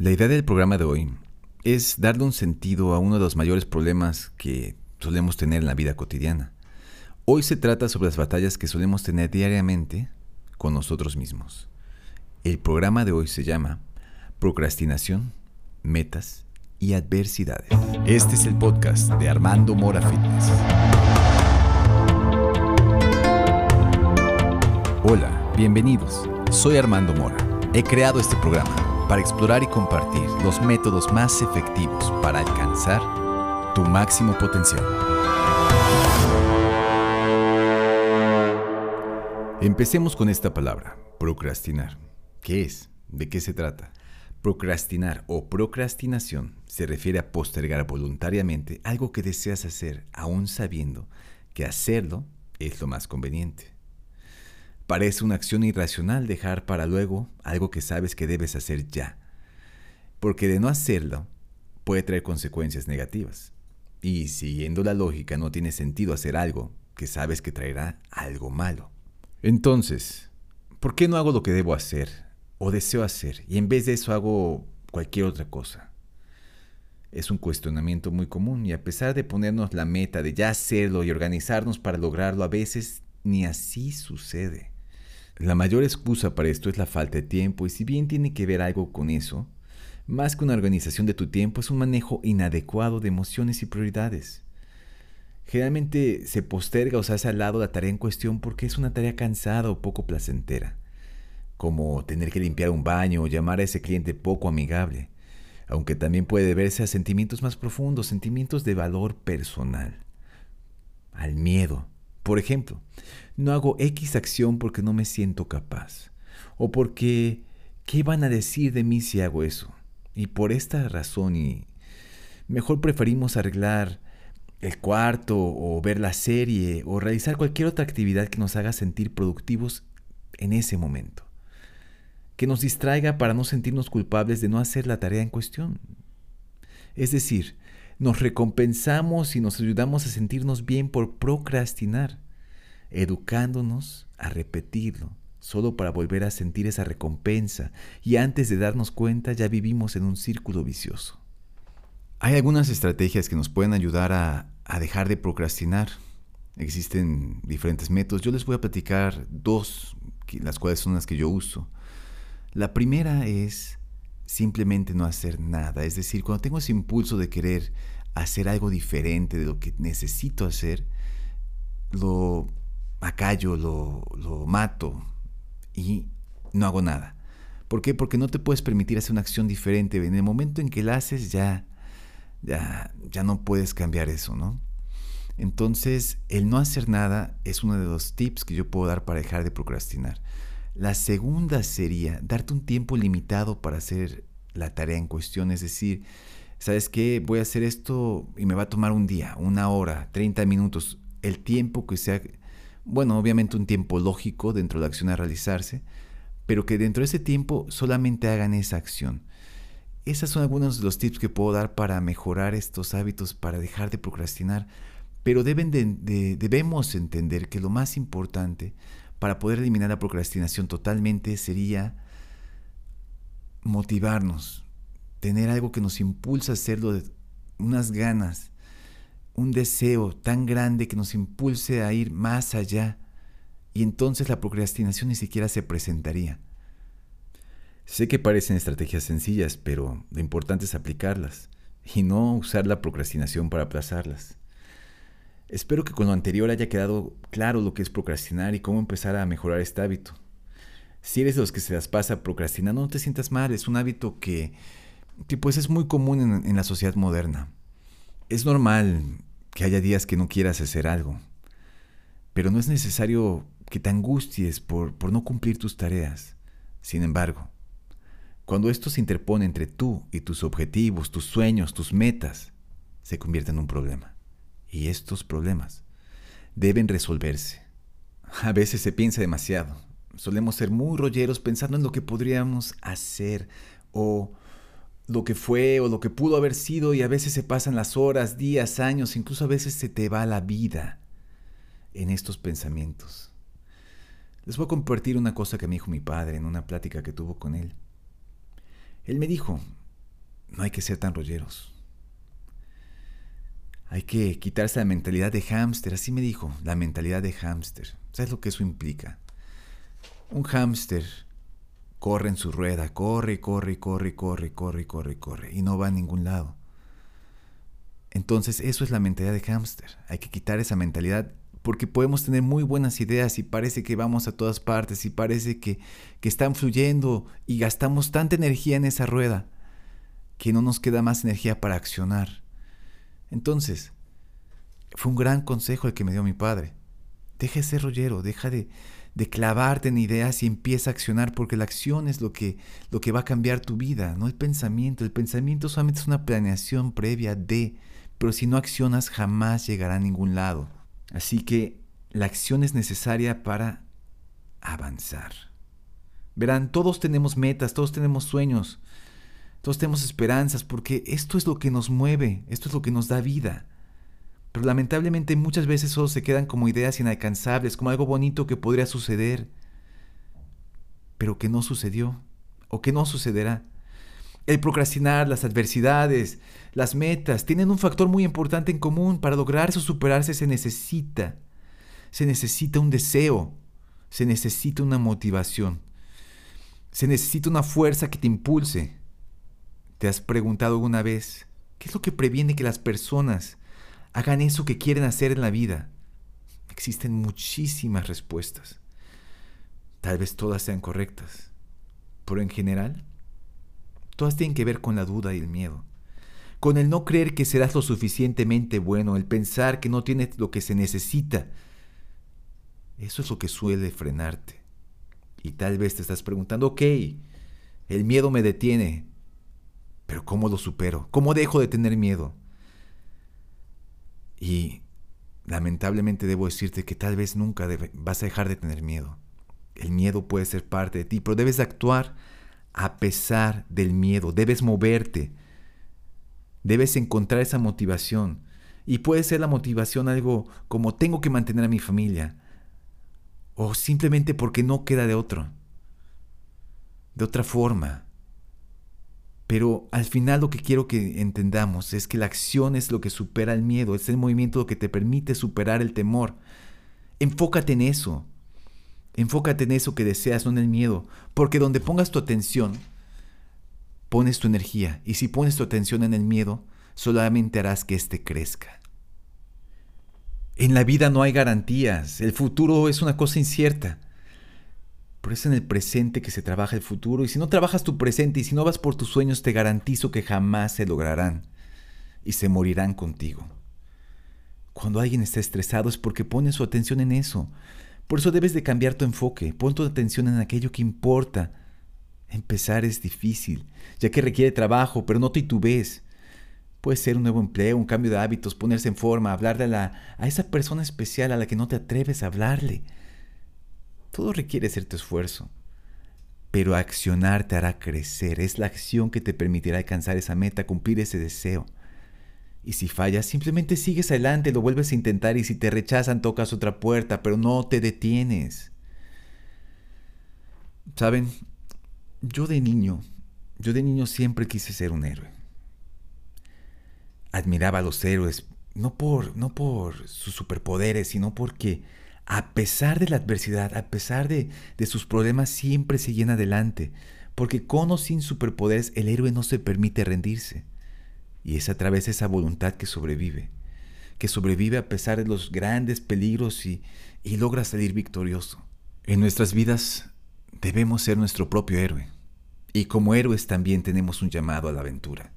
La idea del programa de hoy es darle un sentido a uno de los mayores problemas que solemos tener en la vida cotidiana. Hoy se trata sobre las batallas que solemos tener diariamente con nosotros mismos. El programa de hoy se llama Procrastinación, Metas y Adversidades. Este es el podcast de Armando Mora Fitness. Hola, bienvenidos. Soy Armando Mora. He creado este programa para explorar y compartir los métodos más efectivos para alcanzar tu máximo potencial. Empecemos con esta palabra, procrastinar. ¿Qué es? ¿De qué se trata? Procrastinar o procrastinación se refiere a postergar voluntariamente algo que deseas hacer aún sabiendo que hacerlo es lo más conveniente. Parece una acción irracional dejar para luego algo que sabes que debes hacer ya, porque de no hacerlo puede traer consecuencias negativas. Y siguiendo la lógica no tiene sentido hacer algo que sabes que traerá algo malo. Entonces, ¿por qué no hago lo que debo hacer o deseo hacer y en vez de eso hago cualquier otra cosa? Es un cuestionamiento muy común y a pesar de ponernos la meta de ya hacerlo y organizarnos para lograrlo, a veces ni así sucede. La mayor excusa para esto es la falta de tiempo y si bien tiene que ver algo con eso, más que una organización de tu tiempo es un manejo inadecuado de emociones y prioridades. Generalmente se posterga o se hace al lado la tarea en cuestión porque es una tarea cansada o poco placentera, como tener que limpiar un baño o llamar a ese cliente poco amigable, aunque también puede deberse a sentimientos más profundos, sentimientos de valor personal, al miedo, por ejemplo, no hago X acción porque no me siento capaz. O porque, ¿qué van a decir de mí si hago eso? Y por esta razón y mejor preferimos arreglar el cuarto o ver la serie o realizar cualquier otra actividad que nos haga sentir productivos en ese momento. Que nos distraiga para no sentirnos culpables de no hacer la tarea en cuestión. Es decir, nos recompensamos y nos ayudamos a sentirnos bien por procrastinar, educándonos a repetirlo, solo para volver a sentir esa recompensa y antes de darnos cuenta ya vivimos en un círculo vicioso. Hay algunas estrategias que nos pueden ayudar a, dejar de procrastinar. Existen diferentes métodos. Yo les voy a platicar dos, las cuales son las que yo uso. La primera es simplemente no hacer nada. Es decir, cuando tengo ese impulso de querer hacer algo diferente de lo que necesito hacer, lo acallo, lo, lo mato y no hago nada. ¿Por qué? Porque no te puedes permitir hacer una acción diferente. En el momento en que la haces ya, ya, ya no puedes cambiar eso, ¿no? Entonces, el no hacer nada es uno de los tips que yo puedo dar para dejar de procrastinar. La segunda sería darte un tiempo limitado para hacer la tarea en cuestión, es decir, ¿sabes qué? Voy a hacer esto y me va a tomar un día, una hora, 30 minutos, el tiempo que sea, bueno, obviamente un tiempo lógico dentro de la acción a realizarse, pero que dentro de ese tiempo solamente hagan esa acción. Esas son algunos de los tips que puedo dar para mejorar estos hábitos, para dejar de procrastinar, pero deben debemos entender que lo más importante para poder eliminar la procrastinación totalmente sería motivarnos, tener algo que nos impulsa a hacerlo, unas ganas, un deseo tan grande que nos impulse a ir más allá. Y entonces la procrastinación ni siquiera se presentaría. Sé que parecen estrategias sencillas, pero lo importante es aplicarlas y no usar la procrastinación para aplazarlas. Espero que con lo anterior haya quedado claro lo que es procrastinar y cómo empezar a mejorar este hábito. Si eres de los que se las pasa procrastinando, no te sientas mal, es un hábito que, pues es muy común en, en la sociedad moderna. Es normal que haya días que no quieras hacer algo, pero no es necesario que te angusties por, por no cumplir tus tareas. Sin embargo, cuando esto se interpone entre tú y tus objetivos, tus sueños, tus metas, se convierte en un problema y estos problemas deben resolverse. A veces se piensa demasiado. Solemos ser muy rolleros pensando en lo que podríamos hacer o lo que fue o lo que pudo haber sido y a veces se pasan las horas, días, años, incluso a veces se te va la vida en estos pensamientos. Les voy a compartir una cosa que me dijo mi padre en una plática que tuvo con él. Él me dijo, no hay que ser tan rolleros. Hay que quitarse la mentalidad de hámster, así me dijo, la mentalidad de hámster. ¿Sabes lo que eso implica? Un hámster corre en su rueda, corre, corre, corre, corre, corre, corre, corre, y no va a ningún lado. Entonces eso es la mentalidad de hámster. Hay que quitar esa mentalidad porque podemos tener muy buenas ideas y parece que vamos a todas partes y parece que, que están fluyendo y gastamos tanta energía en esa rueda que no nos queda más energía para accionar. Entonces, fue un gran consejo el que me dio mi padre. Deja de ser rollero, deja de, de clavarte en ideas y empieza a accionar porque la acción es lo que, lo que va a cambiar tu vida, no el pensamiento. El pensamiento solamente es una planeación previa de, pero si no accionas jamás llegará a ningún lado. Así que la acción es necesaria para avanzar. Verán, todos tenemos metas, todos tenemos sueños, todos tenemos esperanzas, porque esto es lo que nos mueve, esto es lo que nos da vida. Pero lamentablemente muchas veces solo se quedan como ideas inalcanzables, como algo bonito que podría suceder, pero que no sucedió o que no sucederá. El procrastinar, las adversidades, las metas, tienen un factor muy importante en común. Para lograr eso superarse se necesita. Se necesita un deseo. Se necesita una motivación. Se necesita una fuerza que te impulse. ¿Te has preguntado alguna vez qué es lo que previene que las personas hagan eso que quieren hacer en la vida? Existen muchísimas respuestas. Tal vez todas sean correctas. Pero en general, todas tienen que ver con la duda y el miedo. Con el no creer que serás lo suficientemente bueno, el pensar que no tienes lo que se necesita. Eso es lo que suele frenarte. Y tal vez te estás preguntando, ok, el miedo me detiene, pero ¿cómo lo supero? ¿Cómo dejo de tener miedo? Y lamentablemente debo decirte que tal vez nunca vas a dejar de tener miedo. El miedo puede ser parte de ti, pero debes actuar a pesar del miedo. Debes moverte. Debes encontrar esa motivación. Y puede ser la motivación algo como tengo que mantener a mi familia. O simplemente porque no queda de otro. De otra forma. Pero al final lo que quiero que entendamos es que la acción es lo que supera el miedo, es el movimiento lo que te permite superar el temor. Enfócate en eso. Enfócate en eso que deseas, no en el miedo, porque donde pongas tu atención, pones tu energía, y si pones tu atención en el miedo, solamente harás que éste crezca. En la vida no hay garantías, el futuro es una cosa incierta. Por eso en el presente que se trabaja el futuro. Y si no trabajas tu presente y si no vas por tus sueños, te garantizo que jamás se lograrán y se morirán contigo. Cuando alguien está estresado es porque pone su atención en eso. Por eso debes de cambiar tu enfoque. Pon tu atención en aquello que importa. Empezar es difícil, ya que requiere trabajo, pero no titubees. Puede ser un nuevo empleo, un cambio de hábitos, ponerse en forma, hablarle a, la, a esa persona especial a la que no te atreves a hablarle. Todo requiere cierto esfuerzo, pero accionar te hará crecer. Es la acción que te permitirá alcanzar esa meta, cumplir ese deseo. Y si fallas, simplemente sigues adelante, lo vuelves a intentar y si te rechazan, tocas otra puerta, pero no te detienes. Saben, yo de niño, yo de niño siempre quise ser un héroe. Admiraba a los héroes, no por, no por sus superpoderes, sino porque a pesar de la adversidad, a pesar de, sus problemas, siempre se llena adelante, porque con o sin superpoderes el héroe no se permite rendirse. Y es a través de esa voluntad que sobrevive, que sobrevive a pesar de los grandes peligros y, y logra salir victorioso. En nuestras vidas debemos ser nuestro propio héroe, y como héroes también tenemos un llamado a la aventura.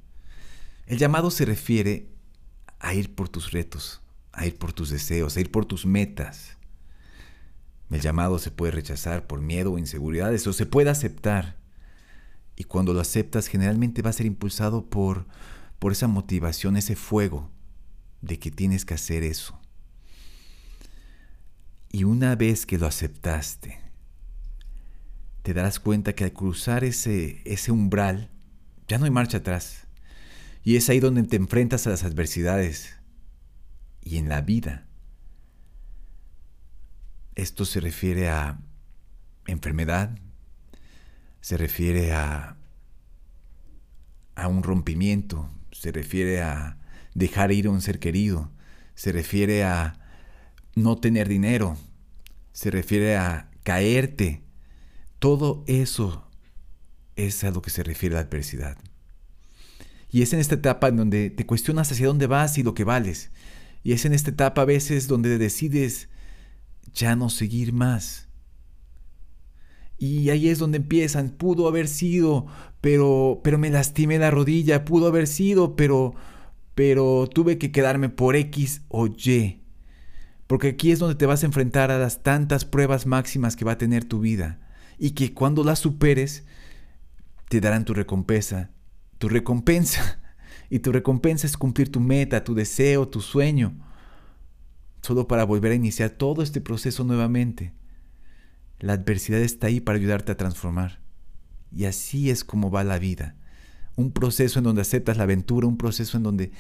El llamado se refiere a ir por tus retos, a ir por tus deseos, a ir por tus metas, el llamado se puede rechazar por miedo o inseguridades o se puede aceptar. Y cuando lo aceptas generalmente va a ser impulsado por, por esa motivación, ese fuego de que tienes que hacer eso. Y una vez que lo aceptaste, te darás cuenta que al cruzar ese, ese umbral, ya no hay marcha atrás. Y es ahí donde te enfrentas a las adversidades. Y en la vida esto se refiere a enfermedad, se refiere a, a un rompimiento, se refiere a dejar ir a un ser querido, se refiere a no tener dinero, se refiere a caerte. Todo eso es a lo que se refiere la adversidad. Y es en esta etapa en donde te cuestionas hacia dónde vas y lo que vales. Y es en esta etapa a veces donde decides ya no seguir más. Y ahí es donde empiezan, pudo haber sido, pero pero me lastimé la rodilla, pudo haber sido, pero pero tuve que quedarme por X o Y. Porque aquí es donde te vas a enfrentar a las tantas pruebas máximas que va a tener tu vida y que cuando las superes te darán tu recompensa, tu recompensa. Y tu recompensa es cumplir tu meta, tu deseo, tu sueño, solo para volver a iniciar todo este proceso nuevamente. La adversidad está ahí para ayudarte a transformar. Y así es como va la vida. Un proceso en donde aceptas la aventura, un proceso en donde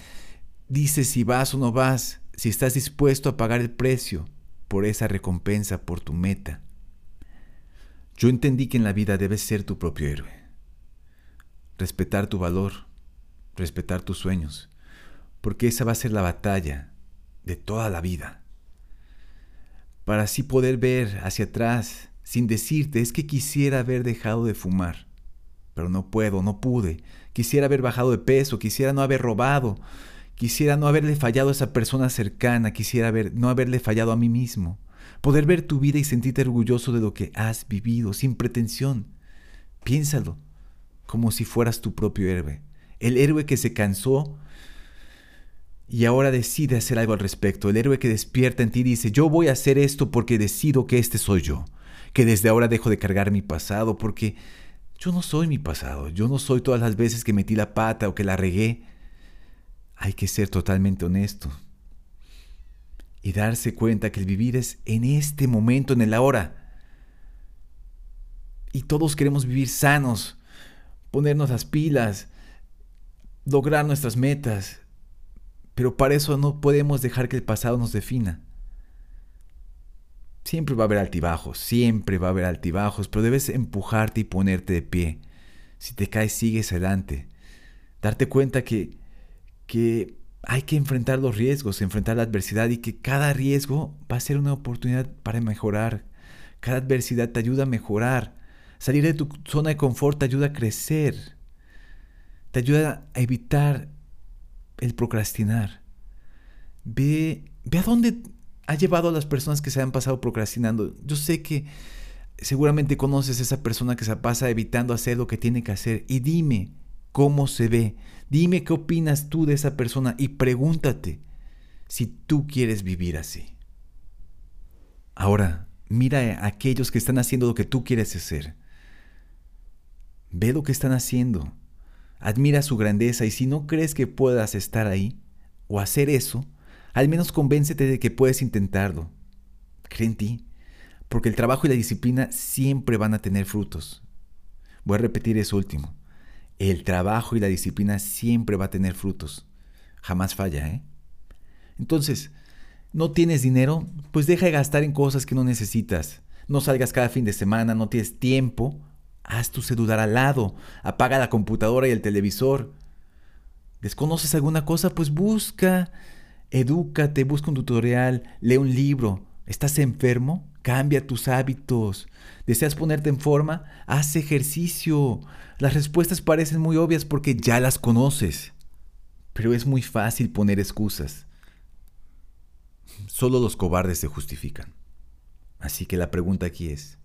dices si vas o no vas, si estás dispuesto a pagar el precio por esa recompensa, por tu meta. Yo entendí que en la vida debes ser tu propio héroe respetar tu valor, respetar tus sueños, porque esa va a ser la batalla de toda la vida. Para así poder ver hacia atrás sin decirte es que quisiera haber dejado de fumar, pero no puedo, no pude. Quisiera haber bajado de peso, quisiera no haber robado, quisiera no haberle fallado a esa persona cercana, quisiera haber, no haberle fallado a mí mismo. Poder ver tu vida y sentirte orgulloso de lo que has vivido, sin pretensión. Piénsalo como si fueras tu propio héroe. El héroe que se cansó y ahora decide hacer algo al respecto. El héroe que despierta en ti dice, yo voy a hacer esto porque decido que este soy yo. Que desde ahora dejo de cargar mi pasado porque yo no soy mi pasado. Yo no soy todas las veces que metí la pata o que la regué. Hay que ser totalmente honesto. Y darse cuenta que el vivir es en este momento, en el ahora. Y todos queremos vivir sanos, ponernos las pilas, lograr nuestras metas, pero para eso no podemos dejar que el pasado nos defina. Siempre va a haber altibajos, siempre va a haber altibajos, pero debes empujarte y ponerte de pie. Si te caes, sigues adelante. Darte cuenta que, que hay que enfrentar los riesgos, enfrentar la adversidad y que cada riesgo va a ser una oportunidad para mejorar. Cada adversidad te ayuda a mejorar. Salir de tu zona de confort te ayuda a crecer, te ayuda a evitar el procrastinar. Ve, ve a dónde ha llevado a las personas que se han pasado procrastinando. Yo sé que seguramente conoces a esa persona que se pasa evitando hacer lo que tiene que hacer y dime cómo se ve. Dime qué opinas tú de esa persona y pregúntate si tú quieres vivir así. Ahora, mira a aquellos que están haciendo lo que tú quieres hacer. Ve lo que están haciendo. Admira su grandeza y si no crees que puedas estar ahí o hacer eso, al menos convéncete de que puedes intentarlo. Cree en ti, porque el trabajo y la disciplina siempre van a tener frutos. Voy a repetir eso último. El trabajo y la disciplina siempre va a tener frutos. Jamás falla, ¿eh? Entonces, ¿no tienes dinero? Pues deja de gastar en cosas que no necesitas. No salgas cada fin de semana, no tienes tiempo Haz tu celular al lado, apaga la computadora y el televisor. ¿Desconoces alguna cosa? Pues busca, edúcate, busca un tutorial, lee un libro. ¿Estás enfermo? Cambia tus hábitos. ¿Deseas ponerte en forma? Haz ejercicio. Las respuestas parecen muy obvias porque ya las conoces. Pero es muy fácil poner excusas. Solo los cobardes se justifican. Así que la pregunta aquí es,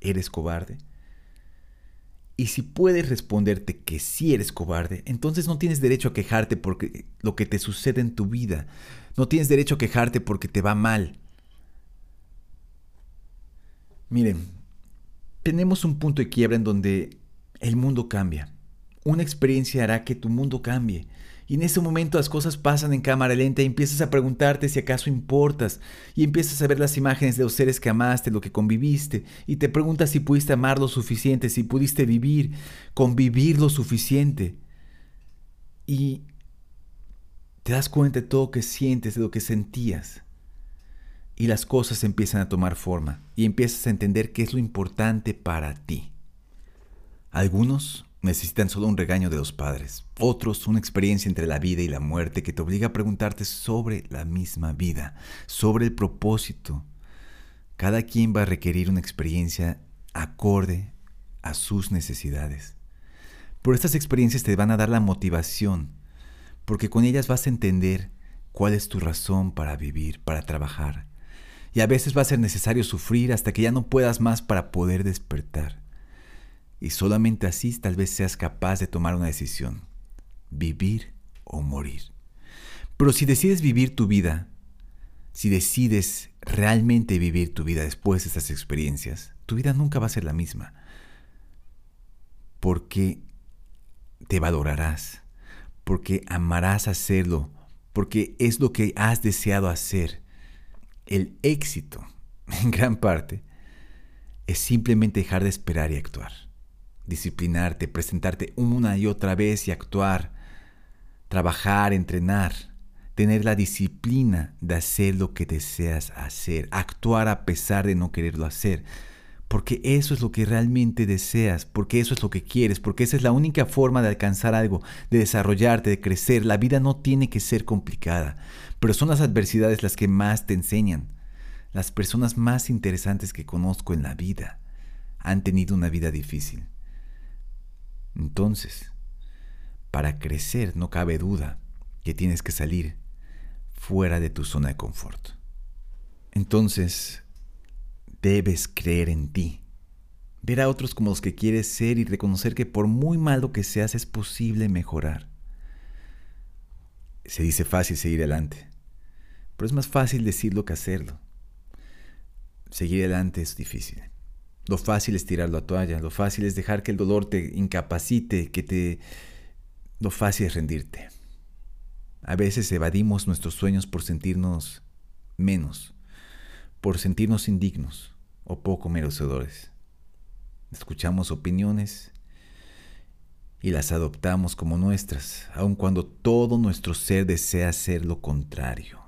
¿eres cobarde? Y si puedes responderte que sí eres cobarde, entonces no tienes derecho a quejarte porque lo que te sucede en tu vida. No tienes derecho a quejarte porque te va mal. Miren, tenemos un punto de quiebra en donde el mundo cambia. Una experiencia hará que tu mundo cambie. Y en ese momento las cosas pasan en cámara lenta y empiezas a preguntarte si acaso importas. Y empiezas a ver las imágenes de los seres que amaste, lo que conviviste. Y te preguntas si pudiste amar lo suficiente, si pudiste vivir, convivir lo suficiente. Y te das cuenta de todo lo que sientes, de lo que sentías. Y las cosas empiezan a tomar forma. Y empiezas a entender qué es lo importante para ti. Algunos necesitan solo un regaño de los padres, otros una experiencia entre la vida y la muerte que te obliga a preguntarte sobre la misma vida, sobre el propósito. Cada quien va a requerir una experiencia acorde a sus necesidades. Pero estas experiencias te van a dar la motivación, porque con ellas vas a entender cuál es tu razón para vivir, para trabajar. Y a veces va a ser necesario sufrir hasta que ya no puedas más para poder despertar. Y solamente así tal vez seas capaz de tomar una decisión, vivir o morir. Pero si decides vivir tu vida, si decides realmente vivir tu vida después de estas experiencias, tu vida nunca va a ser la misma. Porque te valorarás, porque amarás hacerlo, porque es lo que has deseado hacer. El éxito, en gran parte, es simplemente dejar de esperar y actuar disciplinarte, presentarte una y otra vez y actuar, trabajar, entrenar, tener la disciplina de hacer lo que deseas hacer, actuar a pesar de no quererlo hacer, porque eso es lo que realmente deseas, porque eso es lo que quieres, porque esa es la única forma de alcanzar algo, de desarrollarte, de crecer. La vida no tiene que ser complicada, pero son las adversidades las que más te enseñan. Las personas más interesantes que conozco en la vida han tenido una vida difícil. Entonces, para crecer no cabe duda que tienes que salir fuera de tu zona de confort. Entonces, debes creer en ti, ver a otros como los que quieres ser y reconocer que por muy malo que seas es posible mejorar. Se dice fácil seguir adelante, pero es más fácil decirlo que hacerlo. Seguir adelante es difícil. Lo fácil es tirar la toalla, lo fácil es dejar que el dolor te incapacite, que te... Lo fácil es rendirte. A veces evadimos nuestros sueños por sentirnos menos, por sentirnos indignos o poco merecedores. Escuchamos opiniones y las adoptamos como nuestras, aun cuando todo nuestro ser desea ser lo contrario.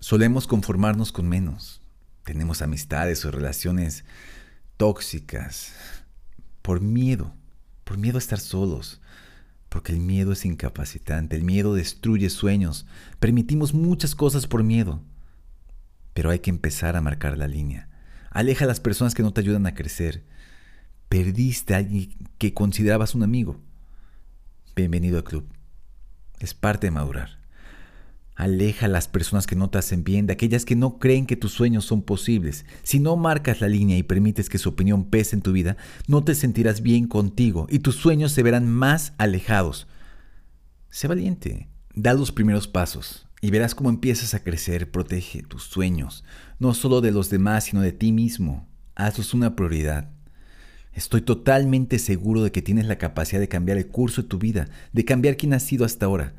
Solemos conformarnos con menos. Tenemos amistades o relaciones tóxicas, por miedo, por miedo a estar solos, porque el miedo es incapacitante, el miedo destruye sueños, permitimos muchas cosas por miedo, pero hay que empezar a marcar la línea. Aleja a las personas que no te ayudan a crecer. Perdiste a alguien que considerabas un amigo. Bienvenido al club. Es parte de madurar. Aleja a las personas que no te hacen bien, de aquellas que no creen que tus sueños son posibles. Si no marcas la línea y permites que su opinión pese en tu vida, no te sentirás bien contigo y tus sueños se verán más alejados. Sé valiente, da los primeros pasos y verás cómo empiezas a crecer. Protege tus sueños, no solo de los demás, sino de ti mismo. Hazlos una prioridad. Estoy totalmente seguro de que tienes la capacidad de cambiar el curso de tu vida, de cambiar quien has sido hasta ahora.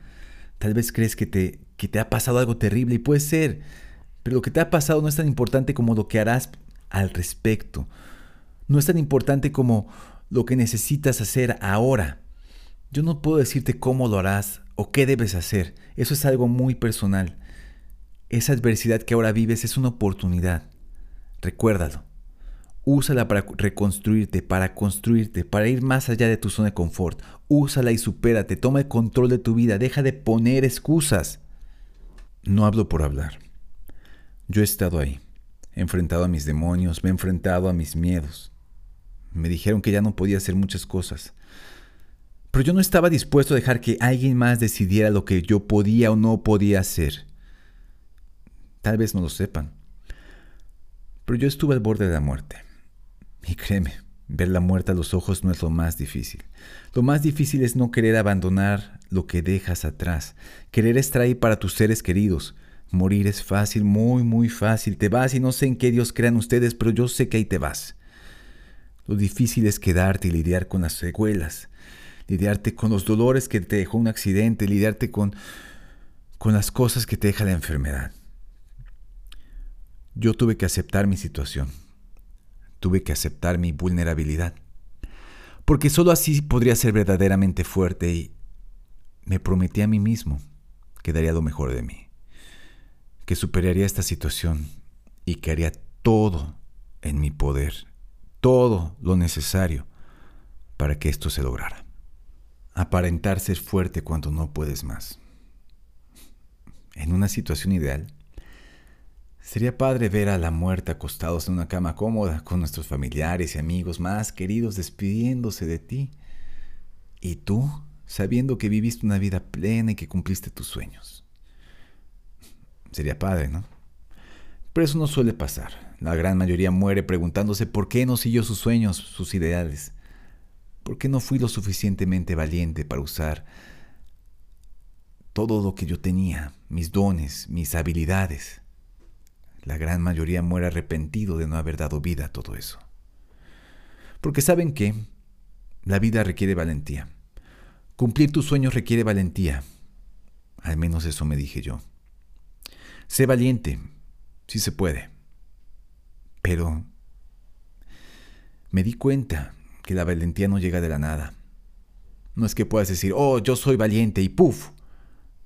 Tal vez crees que te, que te ha pasado algo terrible y puede ser, pero lo que te ha pasado no es tan importante como lo que harás al respecto. No es tan importante como lo que necesitas hacer ahora. Yo no puedo decirte cómo lo harás o qué debes hacer. Eso es algo muy personal. Esa adversidad que ahora vives es una oportunidad. Recuérdalo. Úsala para reconstruirte, para construirte, para ir más allá de tu zona de confort. Úsala y supérate. Toma el control de tu vida. Deja de poner excusas. No hablo por hablar. Yo he estado ahí, enfrentado a mis demonios, me he enfrentado a mis miedos. Me dijeron que ya no podía hacer muchas cosas. Pero yo no estaba dispuesto a dejar que alguien más decidiera lo que yo podía o no podía hacer. Tal vez no lo sepan. Pero yo estuve al borde de la muerte. Y créeme, ver la muerte a los ojos no es lo más difícil. Lo más difícil es no querer abandonar lo que dejas atrás, querer estar ahí para tus seres queridos. Morir es fácil, muy, muy fácil. Te vas y no sé en qué Dios crean ustedes, pero yo sé que ahí te vas. Lo difícil es quedarte y lidiar con las secuelas, lidiarte con los dolores que te dejó un accidente, lidiarte con, con las cosas que te deja la enfermedad. Yo tuve que aceptar mi situación tuve que aceptar mi vulnerabilidad. Porque sólo así podría ser verdaderamente fuerte y me prometí a mí mismo que daría lo mejor de mí, que superaría esta situación y que haría todo en mi poder, todo lo necesario para que esto se lograra. Aparentar ser fuerte cuando no puedes más. En una situación ideal, sería padre ver a la muerte acostados en una cama cómoda con nuestros familiares y amigos más queridos despidiéndose de ti. Y tú, sabiendo que viviste una vida plena y que cumpliste tus sueños. Sería padre, ¿no? Pero eso no suele pasar. La gran mayoría muere preguntándose por qué no siguió sus sueños, sus ideales. ¿Por qué no fui lo suficientemente valiente para usar todo lo que yo tenía, mis dones, mis habilidades? La gran mayoría muere arrepentido de no haber dado vida a todo eso. Porque saben que la vida requiere valentía. Cumplir tus sueños requiere valentía. Al menos eso me dije yo. Sé valiente, si se puede. Pero me di cuenta que la valentía no llega de la nada. No es que puedas decir, oh, yo soy valiente y puff,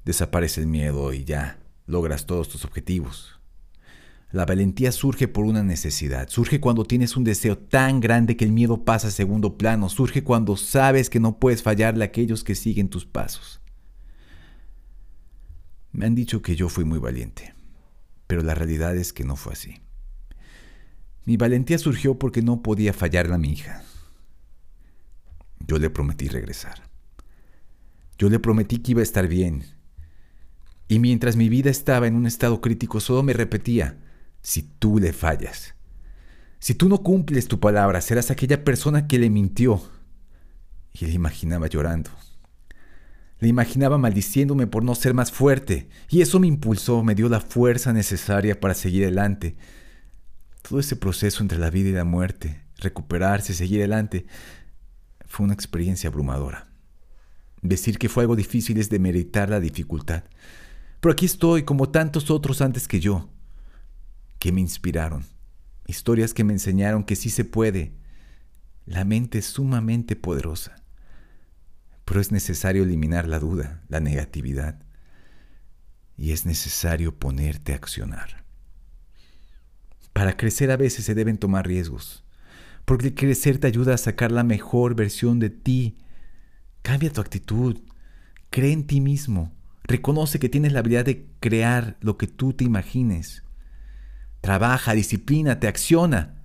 desaparece el miedo y ya logras todos tus objetivos. La valentía surge por una necesidad, surge cuando tienes un deseo tan grande que el miedo pasa a segundo plano, surge cuando sabes que no puedes fallarle a aquellos que siguen tus pasos. Me han dicho que yo fui muy valiente, pero la realidad es que no fue así. Mi valentía surgió porque no podía fallarle a mi hija. Yo le prometí regresar. Yo le prometí que iba a estar bien. Y mientras mi vida estaba en un estado crítico, solo me repetía, si tú le fallas, si tú no cumples tu palabra, serás aquella persona que le mintió. Y le imaginaba llorando. Le imaginaba maldiciéndome por no ser más fuerte, y eso me impulsó, me dio la fuerza necesaria para seguir adelante. Todo ese proceso entre la vida y la muerte, recuperarse, seguir adelante, fue una experiencia abrumadora. Decir que fue algo difícil es demeritar la dificultad. Pero aquí estoy, como tantos otros antes que yo, que me inspiraron. Historias que me enseñaron que sí se puede. La mente es sumamente poderosa pero es necesario eliminar la duda, la negatividad, y es necesario ponerte a accionar. Para crecer a veces se deben tomar riesgos, porque crecer te ayuda a sacar la mejor versión de ti. Cambia tu actitud, cree en ti mismo, reconoce que tienes la habilidad de crear lo que tú te imagines. Trabaja, disciplina, te acciona.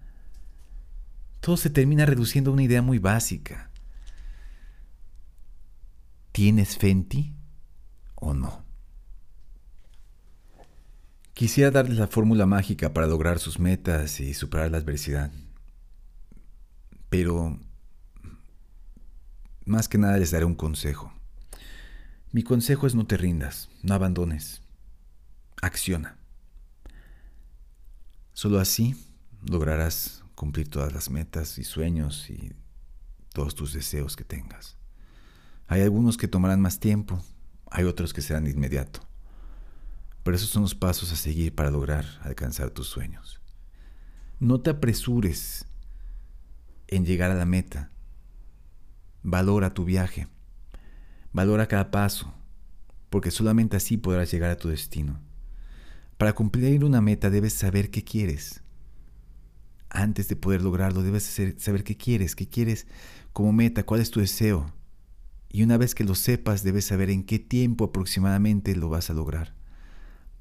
Todo se termina reduciendo a una idea muy básica. ¿Tienes fe en ti o no? Quisiera darles la fórmula mágica para lograr sus metas y superar la adversidad. Pero más que nada les daré un consejo. Mi consejo es no te rindas, no abandones. Acciona. Solo así lograrás cumplir todas las metas y sueños y todos tus deseos que tengas. Hay algunos que tomarán más tiempo, hay otros que serán de inmediato. Pero esos son los pasos a seguir para lograr alcanzar tus sueños. No te apresures en llegar a la meta. Valora tu viaje. Valora cada paso, porque solamente así podrás llegar a tu destino. Para cumplir una meta debes saber qué quieres. Antes de poder lograrlo debes saber qué quieres, qué quieres como meta, cuál es tu deseo, y una vez que lo sepas, debes saber en qué tiempo aproximadamente lo vas a lograr.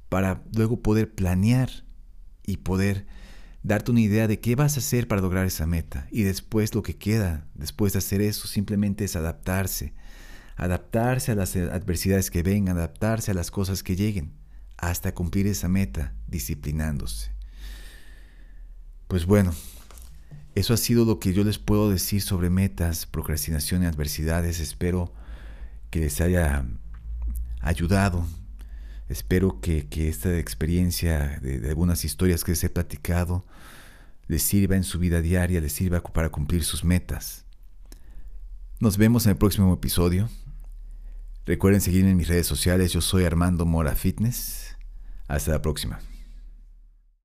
Para luego poder planear y poder darte una idea de qué vas a hacer para lograr esa meta. Y después lo que queda, después de hacer eso, simplemente es adaptarse. Adaptarse a las adversidades que vengan, adaptarse a las cosas que lleguen, hasta cumplir esa meta, disciplinándose. Pues bueno, eso ha sido lo que yo les puedo decir sobre metas, procrastinación y adversidades. Espero que les haya ayudado. Espero que, esta experiencia de, de, algunas historias que les he platicado les sirva en su vida diaria, les sirva para cumplir sus metas. Nos vemos en el próximo episodio. Recuerden seguirme en mis redes sociales. Yo soy Armando Mora Fitness. Hasta la próxima.